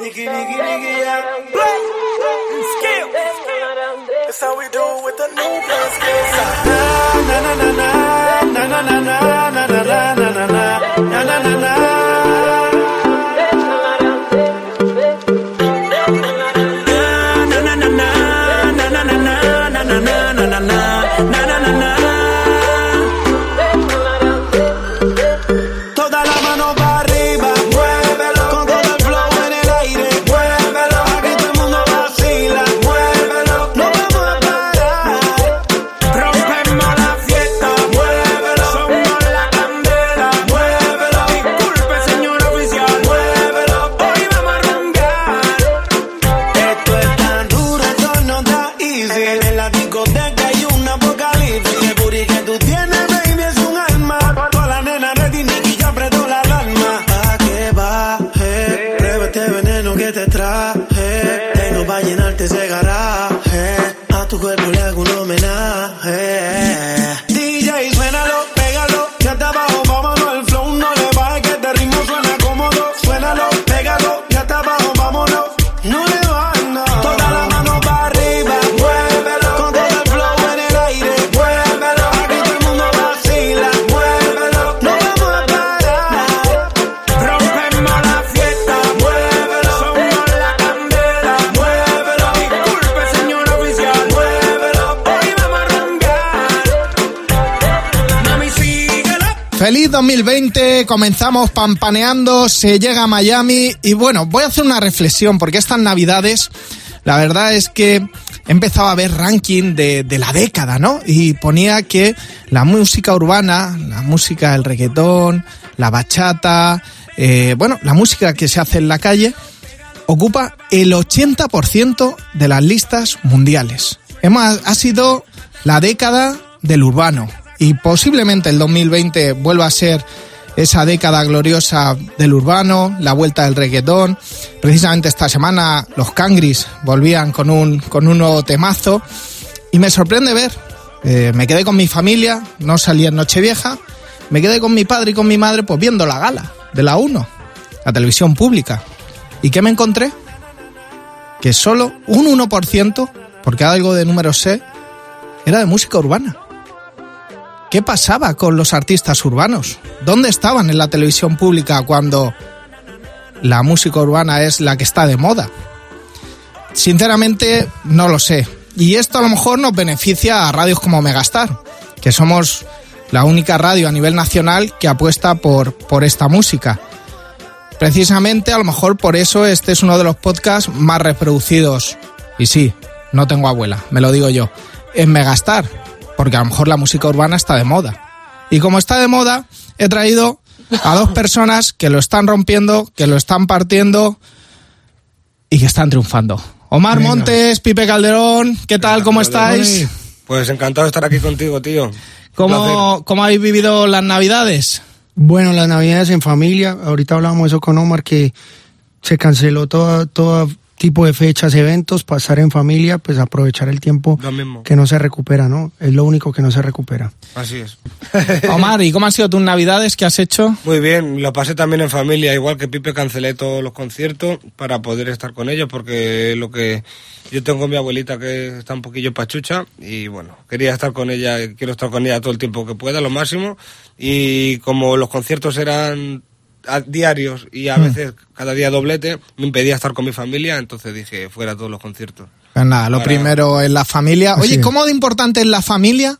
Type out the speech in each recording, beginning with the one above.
Nicky, Nicky, Nicky, yeah. Play. Skill. That's how we do with the new play skills. Na na na na na na na na na na na na na na na na na. Feliz 2020, comenzamos pampaneando, se llega a Miami y bueno, voy a hacer una reflexión porque estas navidades, la verdad es que he empezado a ver ranking de, la década, ¿no? Y ponía que la música urbana, la música del reggaetón, la bachata, eh, bueno, la música que se hace en la calle, ocupa el 80% de las listas mundiales. Hemos, ha sido la década del urbano y posiblemente el 2020 vuelva a ser esa década gloriosa del urbano, la vuelta del reggaetón. Precisamente esta semana los Cangris volvían con un, con un nuevo temazo y me sorprende ver, eh, me quedé con mi familia, no salí en Nochevieja, me quedé con mi padre y con mi madre pues viendo la gala de la 1, la televisión pública. ¿Y qué me encontré? Que solo un 1%, porque algo de número sé, era de música urbana. ¿Qué pasaba con los artistas urbanos? ¿Dónde estaban en la televisión pública cuando la música urbana es la que está de moda? Sinceramente, no lo sé. Y esto a lo mejor nos beneficia a radios como Megastar, que somos la única radio a nivel nacional que apuesta por, por esta música. Precisamente, a lo mejor por eso este es uno de los podcasts más reproducidos. Y sí, no tengo abuela, me lo digo yo. En Megastar, porque a lo mejor la música urbana está de moda. Y como está de moda, he traído a dos personas que lo están rompiendo, que lo están partiendo y que están triunfando. Omar Venga. Montes, Pipe Calderón, ¿qué tal? ¿Cómo estáis? Pues encantado de estar aquí contigo, tío. ¿Cómo, ¿Cómo habéis vivido las navidades? Bueno, las navidades en familia, ahorita hablábamos eso con Omar, que se canceló todo, todo tipo de fechas, eventos, pasar en familia, pues aprovechar el tiempo que no se recupera, ¿no? Es lo único que no se recupera. Así es. Omar, ¿y cómo han sido tus navidades? ¿Qué has hecho? Muy bien, lo pasé también en familia, igual que Pipe cancelé todos los conciertos para poder estar con ellos porque lo que yo tengo mi abuelita que está un poquillo pachucha y bueno, quería estar con ella, quiero estar con ella todo el tiempo que pueda, lo máximo y como los conciertos eran a- diarios y a veces cada día doblete, me impedía estar con mi familia, entonces dije fuera todos los conciertos. Pues nada, lo Para- primero es la familia. Así Oye. ¿cómo de importante es la familia?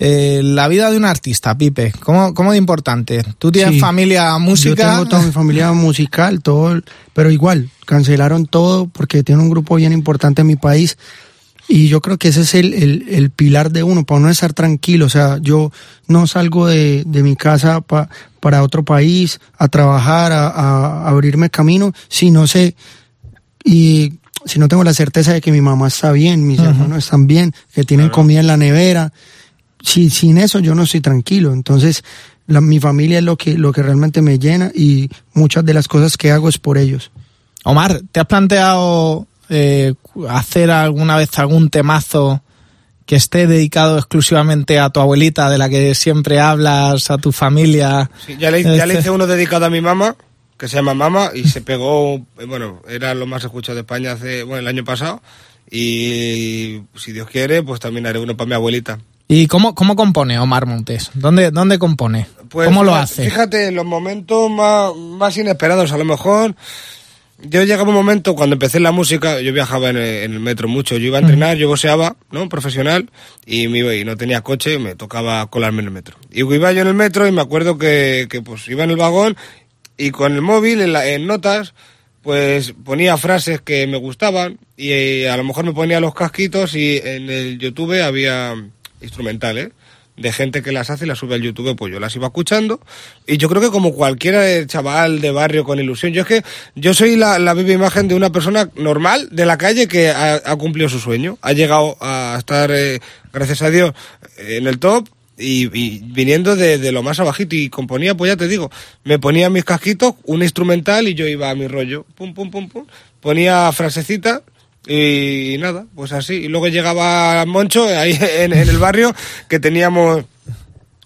eh, la vida de un artista, Pipe. ¿Cómo, cómo de importante? ¿Tú tienes Sí. familia música? Yo tengo toda mi familia musical, todo, pero igual, cancelaron todo porque tiene un grupo bien importante en mi país. Y yo creo que ese es el, el, el pilar de uno, para uno estar tranquilo. O sea, yo no salgo de, de mi casa pa- para otro país a trabajar, a, a abrirme camino, si no sé, y si no tengo la certeza de que mi mamá está bien, mis hermanos están bien, que tienen comida en la nevera, si, sin eso yo no estoy tranquilo. Entonces, la- mi familia es lo que, lo que realmente me llena y muchas de las cosas que hago es por ellos. Omar, ¿te has planteado eh, hacer alguna vez algún temazo que esté dedicado exclusivamente a tu abuelita, de la que siempre hablas, a tu familia? Sí, ya, le, ya le hice uno dedicado a mi mamá, que se llama Mama y se pegó, bueno, era lo más escuchado de España hace, bueno, el año pasado y si Dios quiere, pues también haré uno para mi abuelita. ¿Y cómo, cómo compone Omar Montes? ¿Dónde, dónde compone? Pues ¿Cómo lo hace? Fíjate, en los momentos más, más inesperados, a lo mejor. Yo llegaba un momento, cuando empecé la música, yo viajaba en el, en el metro mucho. Yo iba a entrenar, yo boxeaba, ¿no? Profesional, y me iba y no tenía coche, me tocaba colarme en el metro. Y iba yo en el metro y me acuerdo que, que pues iba en el vagón y con el móvil, en, la- en notas, pues ponía frases que me gustaban y eh, a lo mejor me ponía los casquitos y en el YouTube había instrumentales de gente que las hace y las sube al YouTube, pues yo las iba escuchando. Y yo creo que como cualquier eh, chaval de barrio con ilusión, yo es que yo soy la, la viva imagen de una persona normal de la calle que ha, cumplido su sueño, ha llegado a estar, eh, gracias a Dios, en el top y, viniendo de, de lo más abajito. Y componía, pues ya te digo, me ponía mis casquitos, un instrumental y yo iba a mi rollo, pum, pum, pum, pum, ponía frasecitas y nada, pues así. Y luego llegaba Moncho ahí en, en el barrio que teníamos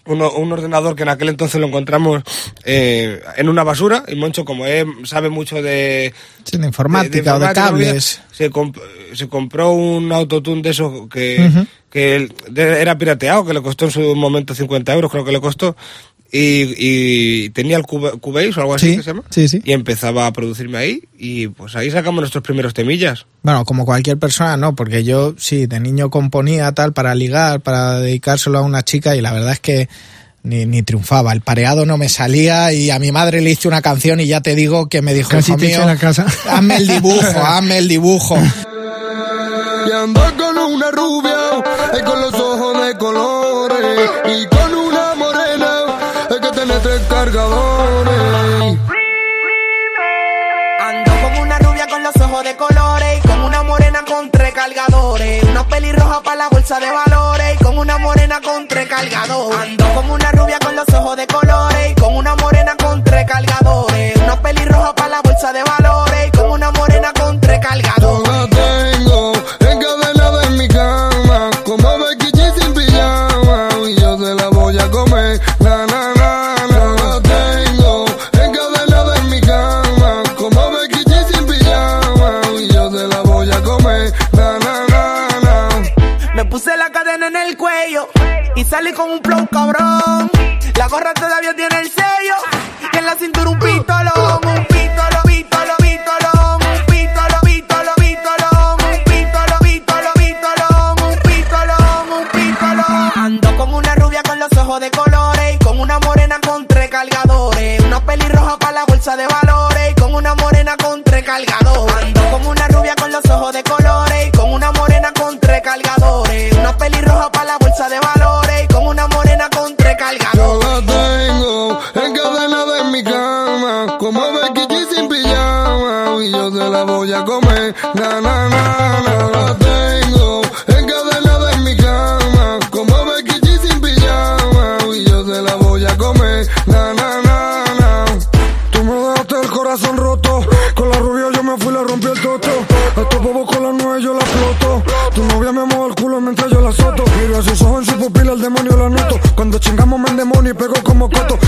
uno- un ordenador que en aquel entonces lo encontramos eh, en una basura y Moncho como él sabe mucho de, Sí, de informática o de informática, cables. Se, comp- se compró un autotune de esos que, que de- era pirateado, que le costó en su momento 50 euros, creo que le costó. Y, y tenía el Cube- Cubase o algo así Sí, que se llama. sí, sí. Y empezaba a producirme ahí y pues ahí sacamos nuestros primeros temillas. Bueno, como cualquier persona, no, porque yo sí, de niño componía tal para ligar, para dedicárselo a una chica y la verdad es que ni, ni triunfaba. El pareado no me salía y a mi madre le hice una canción y ya te digo que me dijo, Casi hijo te mío, la casa. hazme el dibujo, hazme el dibujo. Y ando con una rubia y con los ojos de colores y con rubia con los ojos de colores y con una morena con tres cargadores. Una pelirroja para la bolsa de valores y con una morena con tres cargadores. Ando con una rubia con los ojos de colores y con una morena con tres cargadores. Una pelirroja para la bolsa de valores y con una morena con tres cargadores. tengo salí con un flow cabrón. La gorra todavía tiene el sello y en la cintura un pistolón, un pistolo, pistolo, pistolón, un pistolo, pistolo, pistolón, un pistolo, pistolo, pistolón, un pistolón, un pistolón. Ando con una rubia con los ojos de colores y con una morena con tres cargadores. Una pelirroja para la bolsa de valores y con una morena con tres cargadores. puesto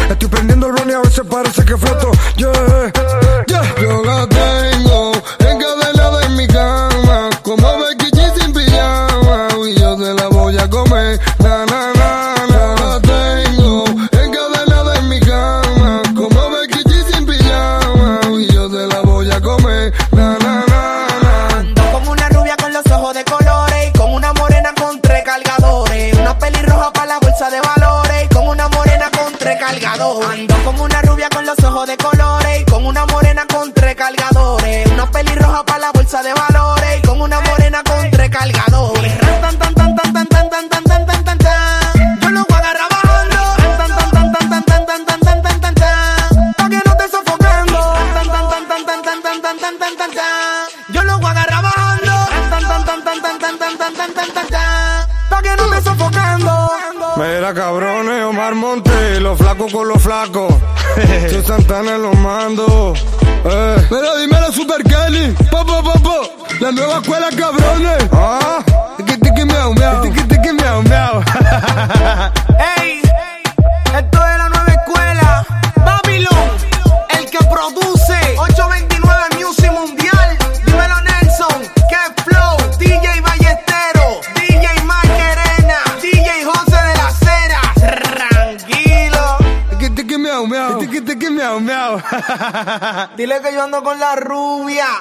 Dile que yo ando con la rubia.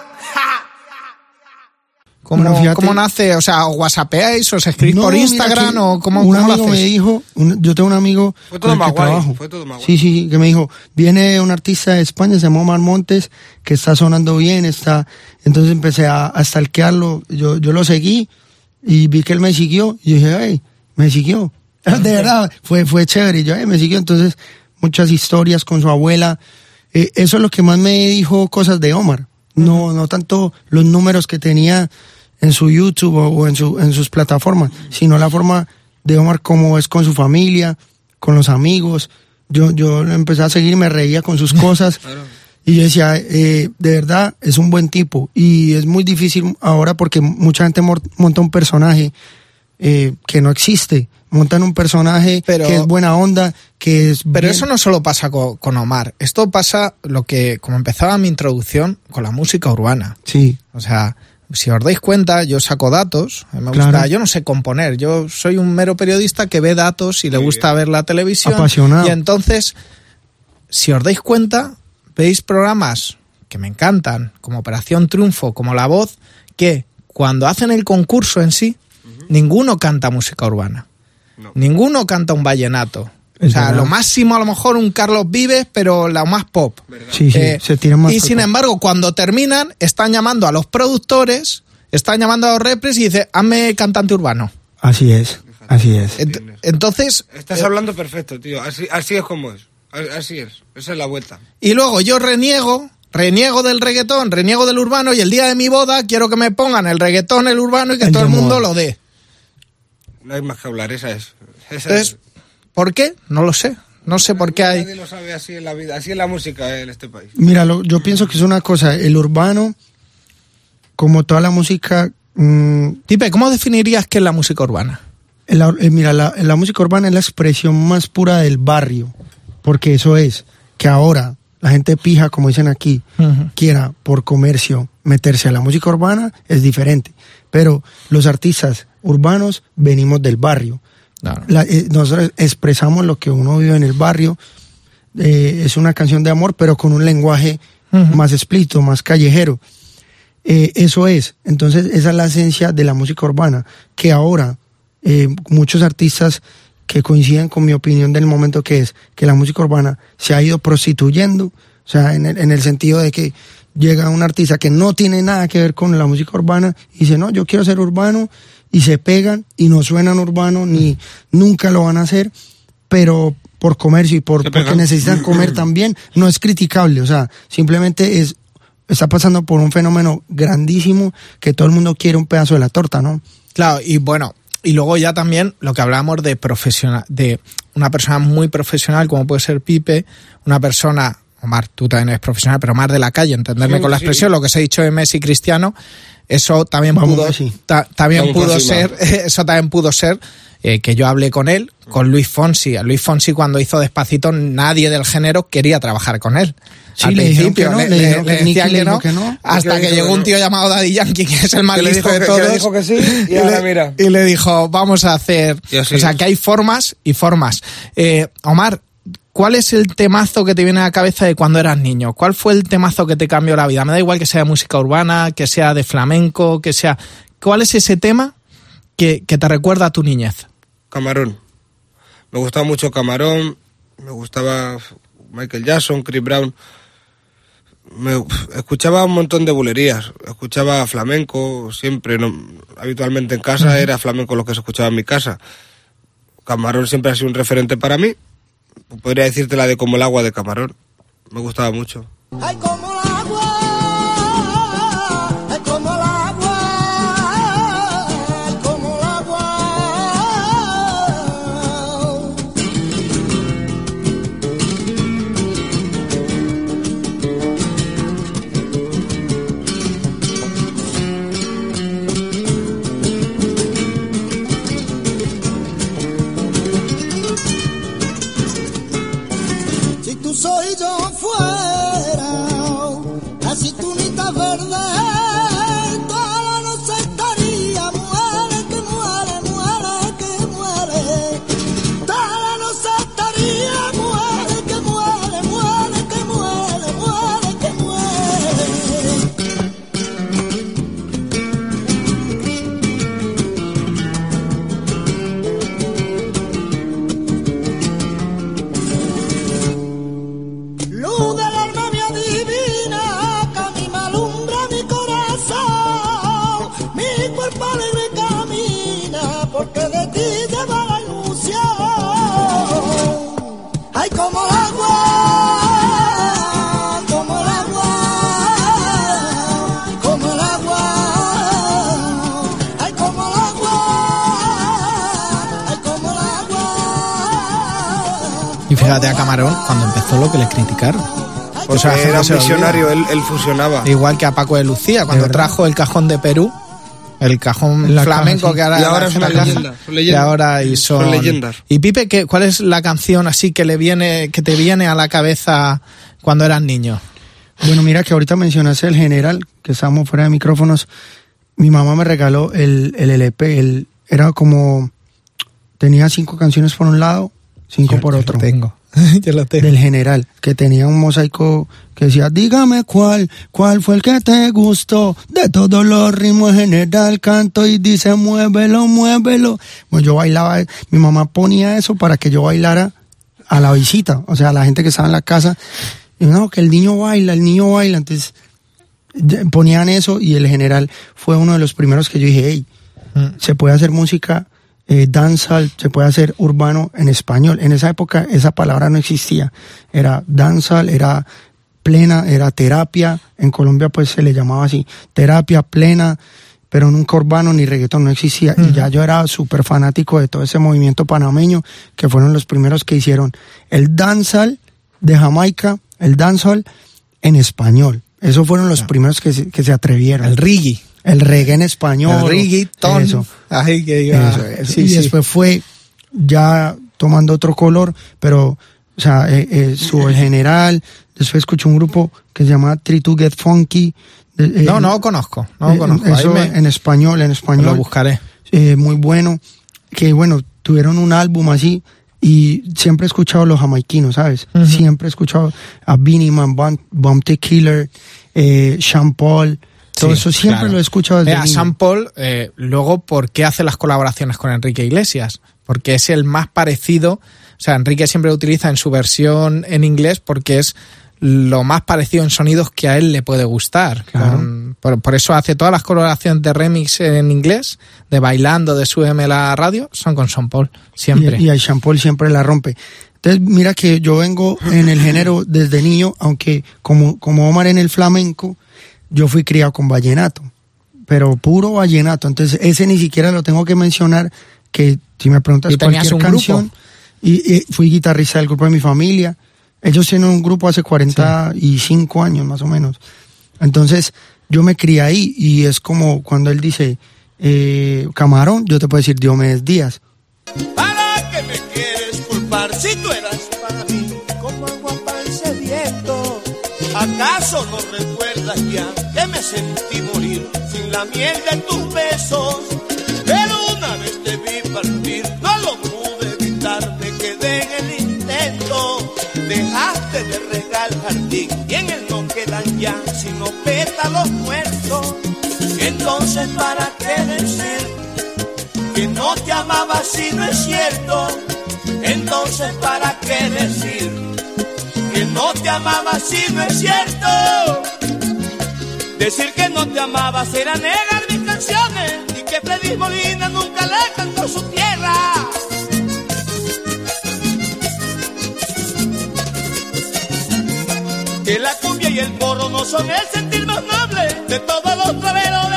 ¿Cómo, Bueno, fíjate- cómo nace? O sea, ¿os whatsappeáis? ¿Os escribís No, por Instagram? ¿O cómo, un cómo lo amigo me dijo, un- yo tengo un amigo Fue todo con el que guay, trabajo. fue todo. Sí, sí, que me dijo, viene un artista de España, se llama Omar Montes, que está sonando bien, está, entonces empecé a, a stalkearlo, yo, yo lo seguí y vi que él me siguió y dije, ay, me siguió. De verdad, fue, fue chévere, y yo, ay, me siguió, entonces muchas historias con su abuela, Eh, eso es lo que más me dijo cosas de Omar, no, no tanto los números que tenía en su YouTube o, o en, su, en sus plataformas, sino la forma de Omar como es con su familia, con los amigos. Yo, yo empecé a seguir, me reía con sus cosas. Y yo decía, eh, de verdad, es un buen tipo. Y es muy difícil ahora porque mucha gente monta un personaje eh, que no existe. Montan un personaje Pero- que es buena onda, que es... Pero bien- eso no solo pasa co- con, Omar. Esto pasa lo que, como empezaba mi introducción, con la música urbana. Sí, O sea, si os dais cuenta, yo saco datos. mí Me Claro. gusta, yo no sé componer. Yo soy un mero periodista que ve datos y le gusta ver la televisión. Apasionado. Y entonces, si os dais cuenta, veis programas que me encantan, como Operación Triunfo, como La Voz, que cuando hacen el concurso en sí, ninguno canta música urbana. No. Ninguno canta un vallenato. O sea, verdad. lo máximo a lo mejor un Carlos Vives, pero la más pop. sí, sí, Eh, se tiran más... y sin embargo, cuando terminan, están llamando a los productores, están llamando a los repres y dice, hazme cantante urbano. Así es, así es. Ent- entonces, Estás eh, hablando perfecto, tío. Así, así es como es. Así es. Esa es la vuelta. y luego yo reniego, reniego del reggaetón, reniego del urbano y el día de mi boda quiero que me pongan el reggaetón, el urbano y que El todo el mundo lo dé. No hay más que hablar. Esa es. Esa Entonces, ¿por qué? No lo sé. No sé por qué hay... Nadie lo sabe así en la vida. Así es la música en este país. Mira, lo- yo pienso que es una cosa, el urbano, como toda la música, mm, Tipe, ¿cómo definirías qué es la música urbana? eh, mira, la, la música urbana es la expresión más pura del barrio, porque eso es, que ahora la gente pija, como dicen aquí, quiera por comercio meterse a la música urbana, es diferente, pero los artistas urbanos venimos del barrio. La- eh, nosotros expresamos lo que uno vive en el barrio. eh, es una canción de amor, pero con un lenguaje más explícito, más callejero. Eh, eso es. Entonces, esa es la esencia de la música urbana, que ahora muchos artistas que coinciden con mi opinión del momento que es que la música urbana se ha ido prostituyendo, o sea, en el, en el sentido de que llega un artista que no tiene nada que ver con la música urbana y dice, no, yo quiero ser urbano y se pegan y no suenan urbano ni nunca lo van a hacer, pero por comercio y por porque necesitan comer también, no es criticable, o sea, simplemente es está pasando por un fenómeno grandísimo que todo el mundo quiere un pedazo de la torta, ¿no? Claro, y bueno, y luego ya también lo que hablamos de profesional, de una persona muy profesional como puede ser Pipe, una persona, Omar, tú también eres profesional, pero más de la calle, entenderme Sí, con la sí. expresión, lo que se ha dicho de Messi y Cristiano, eso también Vamos, pudo, ta- también pudo ser, eso también pudo ser eh, que yo hablé con él, con Luis Fonsi. A Luis Fonsi cuando hizo Despacito nadie del género quería trabajar con él. Sí, Al le principio que no, le, le le- dijeron le que decían no, que no. hasta Que que le llegó un tío llamado Daddy Yankee, que es el más listo dijo de todos. le dijo que sí, y le- ahora mira. y le dijo, vamos a hacer. O sea, es. que hay formas y formas. Eh, Omar, ¿cuál es el temazo que te viene a la cabeza de cuando eras niño? ¿Cuál fue el temazo que te cambió la vida? Me da igual que sea de música urbana, que sea de flamenco, que sea. ¿Cuál es ese tema que, que te recuerda a tu niñez? Camarón. Me gustaba mucho Camarón. Me gustaba Michael Jackson, Chris Brown. Me, escuchaba un montón de bulerías. Escuchaba flamenco siempre. No, habitualmente en casa era flamenco lo que se escuchaba en mi casa. Camarón siempre ha sido un referente para mí. Podría decirte la de como el agua de Camarón. Me gustaba mucho. Criticaron. O sea, era un visionario, él, él fusionaba. Igual que a Paco de Lucía, cuando trajo el cajón de Perú, el cajón La caja, flamenco sí. que ahora Y ahora es una caja, leyenda, son Y leyendas. ahora y son, Son leyendas. Y Pipe, ¿qué, ¿cuál es la canción así que le viene, que te viene a la cabeza cuando eras niño? Bueno, mira que ahorita mencionaste el general, que estábamos fuera de micrófonos. Mi mamá me regaló el, el LP. El, era como. Tenía cinco canciones por un lado, cinco por otro. tengo. Tengo. Del general, que tenía un mosaico que decía: Dígame cuál, cuál fue el que te gustó. De todos los ritmos, general canto y dice: Muévelo, muévelo. Bueno, yo bailaba. Mi mamá ponía eso para que yo bailara a la visita, o sea, a la gente que estaba en la casa. Y no, que el niño baila, el niño baila. Entonces ponían eso y el general fue uno de los primeros que yo dije, hey, Mm. se puede hacer música eh, dancehall, se puede hacer urbano en español. En esa época esa palabra no existía. Era dancehall, era plena, era terapia. En Colombia pues se le llamaba así, terapia plena, pero nunca urbano ni reggaetón no existía. Y ya yo era súper fanático de todo ese movimiento panameño, que fueron los primeros que hicieron el dancehall de Jamaica, el dancehall en español. Esos fueron los primeros que se, que se atrevieron. El reggae. El reggae en español. El reggaeton. Eso. Ahí que iba- Eso, eso. Sí, y sí. después fue ya tomando otro color, pero, o sea, eh, eh, estuvo el general, después escuché un grupo que se llama Try to Get Funky. eh, No, no lo conozco. No lo eh, conozco. Eso me- en español, en español. lo buscaré. eh, muy bueno, que bueno, tuvieron un álbum así y siempre he escuchado a los jamaiquinos, ¿sabes? Ujú. Siempre he escuchado a Beanie Man, Bump, Bump the Killer, eh, Sean Paul, todo Sí, eso siempre claro. lo he escuchado desde Mira, niño. Sam Paul, eh, luego, ¿por qué hace las colaboraciones con Enrique Iglesias? Porque es el más parecido. O sea, Enrique siempre lo utiliza en su versión en inglés porque es lo más parecido en sonidos que a él le puede gustar. Claro. Con- por, por eso hace todas las colaboraciones de remix en inglés, de bailando, de Súbeme la radio, son con Sam Paul, siempre. Y, y el Sean Paul siempre la rompe. Entonces, mira que yo vengo en el género desde niño, aunque como, como Omar en el flamenco, yo fui criado con vallenato, pero puro vallenato. Entonces, ese ni siquiera lo tengo que mencionar, que si me preguntas ¿Y tenías cualquier canción, y, y fui guitarrista del grupo de mi familia. Ellos tienen un grupo hace 45 años más o menos. Entonces, yo me crié ahí y es como cuando él dice, eh, camarón, yo te puedo decir Diomedes Díaz. ¿Para qué me quieres culpar si tú eras ¿Acaso no recuerdas ya que me sentí morir sin la miel de tus besos? Pero una vez te vi partir, no lo pude evitar, me quedé en el intento. Dejaste de regar jardín y en él no quedan ya sino pétalos muertos. Entonces, ¿para qué decir? que no te amaba si no es cierto. Entonces, ¿para qué decir te amaba si no es cierto? Decir que no te amaba será negar mis canciones y que Freddy Molina nunca le cantó su tierra. Que la cumbia y el porro no son el sentir más noble de todos los traveros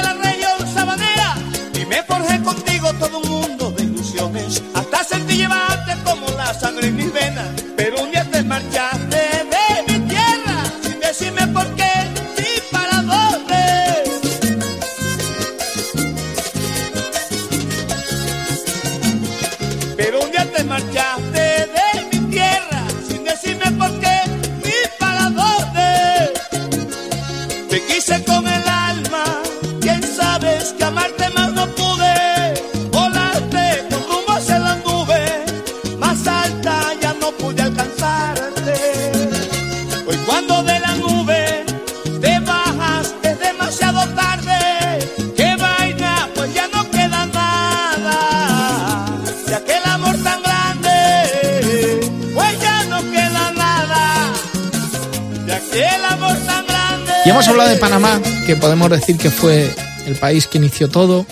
hemos hablado de Panamá, que podemos decir que fue el país que inició todo.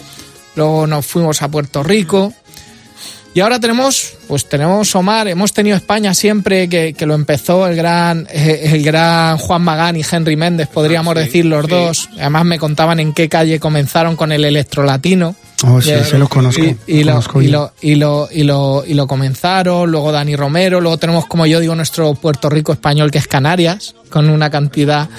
Luego nos fuimos a Puerto Rico. Y ahora tenemos, pues tenemos Omar, hemos tenido España siempre, que, que lo empezó el gran, eh, el gran Juan Magán y Henry Méndez, podríamos Ah, sí, decir los sí. dos. Además me contaban en qué calle comenzaron con el electrolatino. Oh, sí, se lo conozco. Y, y lo, conozco y, lo, y, lo, y, lo, y lo comenzaron, luego Dani Romero, luego tenemos, como yo digo, nuestro Puerto Rico español que es Canarias, con una cantidad.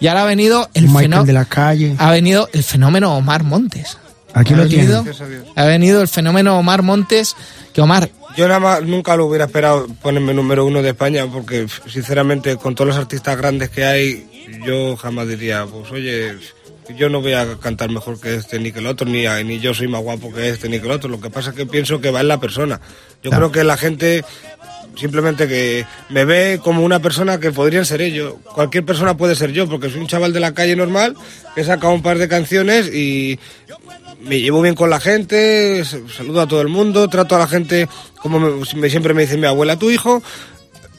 Y ahora ha venido el fenómeno. de la calle. Ha venido el fenómeno Omar Montes. Aquí ha lo venido, tienen. ha venido el fenómeno Omar Montes, que Omar, Yo nada más nunca lo hubiera esperado ponerme número uno de España porque sinceramente con todos los artistas grandes que hay yo jamás diría pues oye yo no voy a cantar mejor que este ni que el otro ni, ni yo soy más guapo que este ni que el otro lo que pasa es que pienso que va en la persona yo creo que la gente simplemente que me ve como una persona que podrían ser ellos. Cualquier persona puede ser yo, porque soy un chaval de la calle normal que he sacado un par de canciones y me llevo bien con la gente, saludo a todo el mundo, trato a la gente como me- siempre me dice mi abuela, tu hijo.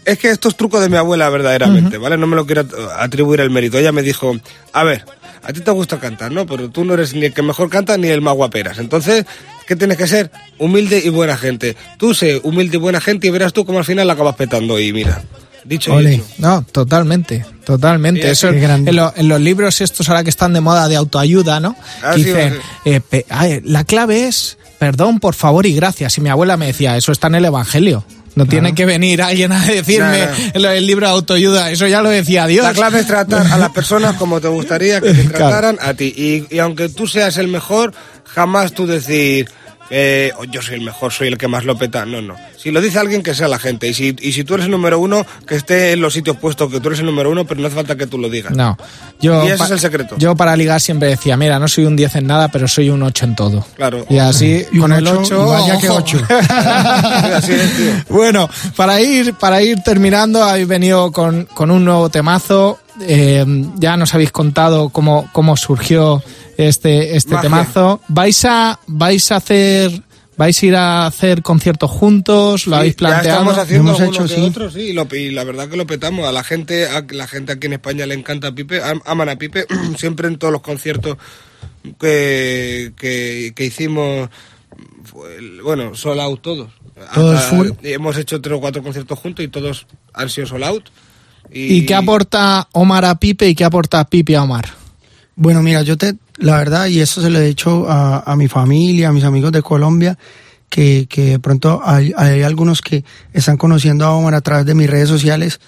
Es que esto es truco de mi abuela verdaderamente, ¿vale? No me lo quiero at- atribuir el mérito. Ella me dijo, a ver, a ti te gusta cantar, ¿no? Pero tú no eres ni el que mejor canta ni el más guaperas. Entonces, ¿qué tienes que ser? Humilde y buena gente. Tú sé humilde y buena gente y verás tú cómo al final la acabas petando. Y mira, dicho y hecho. no, totalmente, totalmente. Sí, Eso grande. en, lo- en los libros estos ahora que están de moda de autoayuda, ¿no? Ah, sí, dicen, eh, pe- ay, la clave es perdón, por favor y gracias. Y mi abuela me decía, eso está en el Evangelio. No tiene que venir alguien a decirme del libro de autoayuda. Eso ya lo decía Dios. La clave es tratar a las personas como te gustaría que te trataran a ti. Y, y aunque tú seas el mejor, jamás tú decir, eh, "Oh, yo soy el mejor, soy el que más lo peta. No, no. Si lo dice alguien, que sea la gente. Y si, y si tú eres el número uno, que esté en los sitios puestos, que tú eres el número uno, pero no hace falta que tú lo digas. No, yo Y ese pa- es el secreto. Yo para ligar siempre decía, mira, no soy un 10 en nada, pero soy un 8 en todo. Claro. Y así Y con el ocho, 8, y vaya que ocho. Así es, tío. bueno, para ir para ir terminando, habéis venido con, con un nuevo temazo. Eh, ya nos habéis contado cómo, cómo surgió este, este Magia. temazo. ¿Vais a, vais a hacer, vais a ir a hacer conciertos juntos? ¿Lo Sí, habéis Ya planteado? estamos haciendo Hemos hecho, que sí. otro, sí, y, lo- y la verdad que lo petamos. A la gente, a la gente aquí en España le encanta Pipe, am- aman a Pipe, siempre en todos los conciertos que, que, que hicimos, bueno, sold out todos. Todos Hasta- full. y hemos hecho tres o cuatro conciertos juntos y todos han sido sold out. ¿Y qué aporta Omar a Pipe y qué aporta Pipe a Omar? Bueno, mira, yo te, la verdad, y esto se lo he dicho a, a mi familia, a mis amigos de Colombia, que, que de pronto hay, hay algunos que están conociendo a Omar a través de mis redes sociales,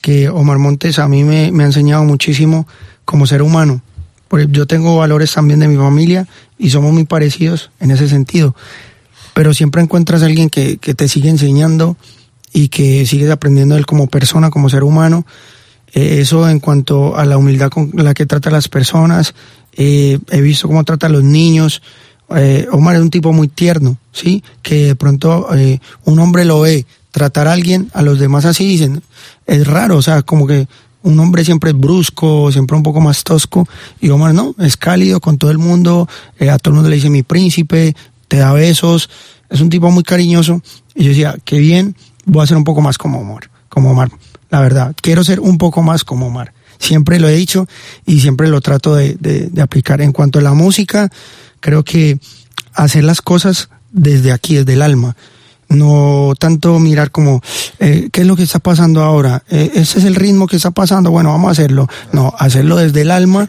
que Omar Montes a mí me, me ha enseñado muchísimo como ser humano. Porque yo tengo valores también de mi familia y somos muy parecidos en ese sentido. Pero siempre encuentras a alguien que, que te sigue enseñando y que sigues aprendiendo él como persona, como ser humano. Eh, eso en cuanto a la humildad con la que trata a las personas. Eh, he visto cómo trata a los niños. Eh, Omar es un tipo muy tierno, ¿sí? Que de pronto eh, un hombre lo ve tratar a alguien, a los demás así dicen, es raro, o sea, como que un hombre siempre es brusco, siempre un poco más tosco, y Omar no, es cálido con todo el mundo, eh, a todo el mundo le dice mi príncipe, te da besos, es un tipo muy cariñoso, y yo decía, qué bien, voy a ser un poco más como Omar, como Omar, la verdad, quiero ser un poco más como Omar, siempre lo he dicho y siempre lo trato de, de- aplicar. En cuanto a la música, creo que hacer las cosas desde aquí, desde el alma, no tanto mirar como, eh, ¿qué es lo que está pasando ahora? Eh, ese es el ritmo que está pasando, bueno, vamos a hacerlo. No, hacerlo desde el alma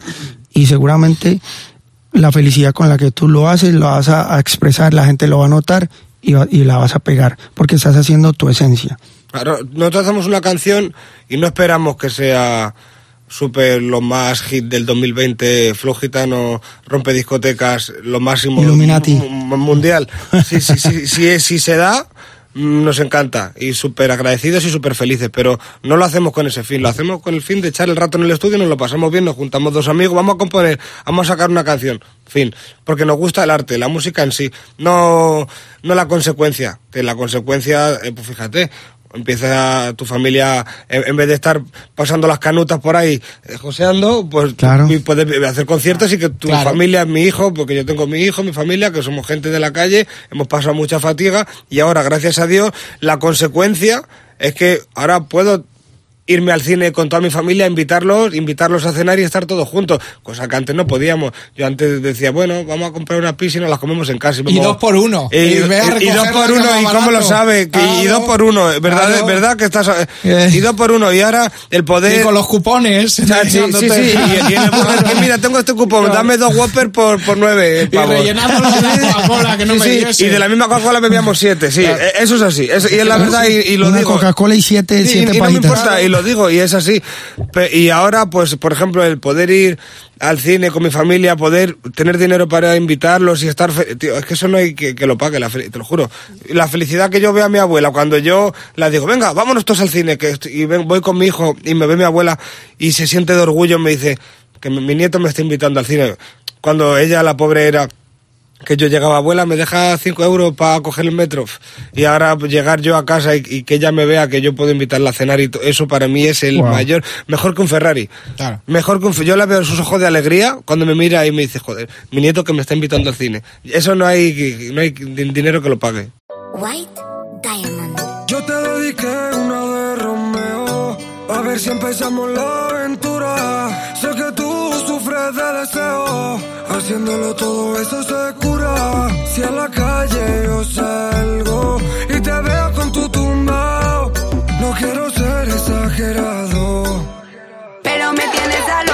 y seguramente la felicidad con la que tú lo haces, lo vas a, a expresar, la gente lo va a notar y, va- y la vas a pegar, porque estás haciendo tu esencia. Claro, nosotros hacemos una canción y no esperamos que sea súper lo más hit del 2020, Flow Gitano, rompe discotecas, lo máximo Illuminati. mu- mu- mundial. Si, si, si, si, es- si se da, mm, nos encanta y súper agradecidos y súper felices, pero no lo hacemos con ese fin, lo hacemos con el fin de echar el rato en el estudio, nos lo pasamos bien, nos juntamos dos amigos, vamos a componer, vamos a sacar una canción, fin, porque nos gusta el arte, la música en sí, no, no la consecuencia, que la consecuencia, eh, pues fíjate, empieza tu familia, en, vez de estar pasando las canutas por ahí, eh, joseando, pues Claro. y puedes hacer conciertos y que tu Claro. familia, mi hijo, porque yo tengo mi hijo, mi familia, que somos gente de la calle, hemos pasado mucha fatiga y ahora, gracias a Dios, la consecuencia es que ahora puedo irme al cine con toda mi familia, invitarlos, invitarlos a cenar y estar todos juntos, cosa que antes no podíamos. Yo antes decía, bueno, vamos a comprar una pizza y nos las comemos en casa. Y vamos- dos por uno. Y, Y y- y dos por uno, ¿y cómo lo sabe? Que- y Claro, dos por uno, ¿verdad? claro. ¿Verdad que estás? Eh. Y dos por uno, y ahora el poder... Y con los cupones. O sea, sí, sí, sí, y, y el Burger King, mira, tengo este cupón, dame dos Whopper por, por nueve Y pavos. rellenándolos de que no me y de la misma Coca-Cola bebíamos siete, sí, eh, eso es así, es- y es la verdad, y, y lo Una digo. Coca-Cola y siete, siete y no me importa, y lo digo, y es así. Y ahora, pues, por ejemplo, el poder ir al cine con mi familia, poder tener dinero para invitarlos y estar... Tío, es que eso no hay que, que lo pague, la te lo juro. La felicidad que yo veo a mi abuela cuando yo la digo, venga, vámonos todos al cine, que y ven- voy con mi hijo y me ve mi abuela y se siente de orgullo, me dice que mi, mi nieto me está invitando al cine. Cuando ella, la pobre, era que yo llegaba, abuela, me deja cinco euros para coger el metro. Y ahora llegar yo a casa y, y que ella me vea que yo puedo invitarla a cenar y eso para mí es el Wow. mayor, mejor que un Ferrari. Claro. Mejor que un Yo la veo en sus ojos de alegría cuando me mira y me dice, joder, mi nieto que me está invitando al cine. Eso no hay, no hay din- dinero que lo pague. White Diamond. Yo te dediqué una de Romeo, a ver si empezamos la aventura. Sé que tú sufres de deseo, haciéndolo todo eso se cura. Si a la calle yo salgo y te veo con tu tumbao, no quiero ser exagerado. Pero me tienes a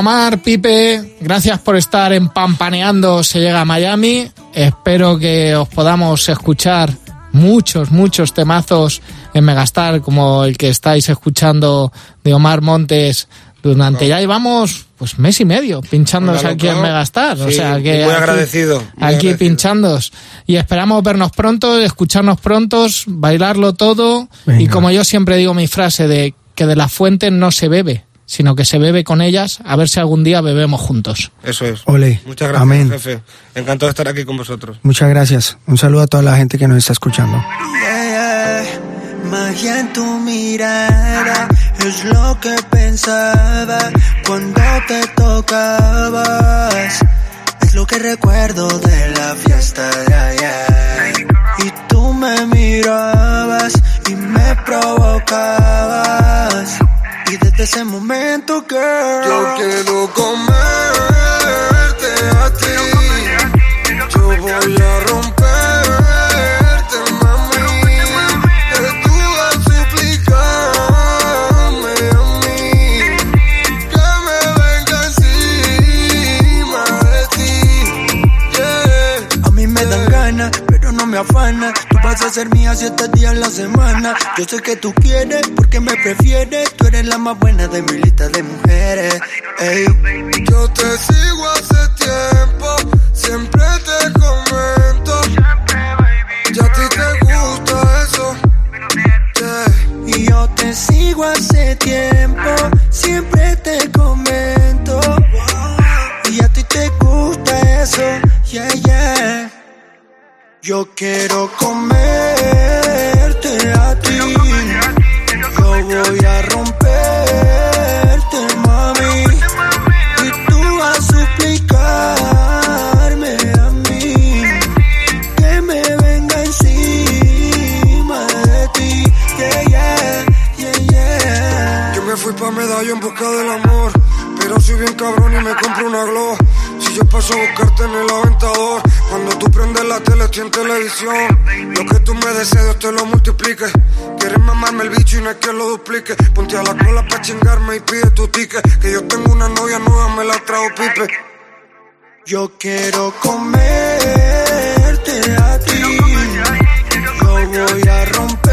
Omar, Pipe, gracias por estar en Pampaneando se llega a Miami. Espero que os podamos escuchar muchos, muchos temazos en Megastar, como el que estáis escuchando de Omar Montes durante ya llevamos pues mes y medio pinchándonos Venga, aquí en Megastar. o sea que muy aquí- agradecido, muy Aquí agradecido. pinchándos. Y esperamos vernos pronto, escucharnos prontos, bailarlo todo. Y como yo siempre digo mi frase de que de las fuentes no se bebe, sino que se bebe con ellas, a ver si algún día bebemos juntos. Eso es. Ole. Muchas gracias, Amén. jefe. Encantado de estar aquí con vosotros. Muchas gracias. Un saludo a toda la gente que nos está escuchando. Yeah, magia en tu mirada es lo que pensaba cuando te tocabas. Es lo que recuerdo de la fiesta de ayer. Y tú me mirabas y me provocabas. Y desde ese momento que Yo quiero comerte a ti. Yo voy a romperte, la fana. Tú vas a ser mía siete días a la semana. Yo sé que tú quieres porque me prefieres. Tú eres la más buena de mi lista de mujeres. Ey. Yo te sigo hace tiempo, siempre te comento. Ya a ti te gusta eso. Y yo te sigo hace tiempo, siempre te comento. Y a ti te gusta eso, yeah, yeah. Yo quiero comerte a ti. Yo voy a romperte, mami. Y tú vas a suplicarme a mí que me venga encima de ti. Yeah, yeah, yeah, yeah. Yo me fui pa' medallo en busca del amor. Pero soy bien cabrón y me compro una glow. Yo paso a buscarte en el aventador. Cuando tú prendes la tele, estoy en televisión. Lo que tú me deseas, te lo multiplique. Quieres mamarme el bicho y no es que lo duplique. Ponte a la cola pa' chingarme y pide tu ticket. Que yo tengo una novia nueva, me la trajo pipe. Yo quiero comerte a ti. Yo voy a romperte,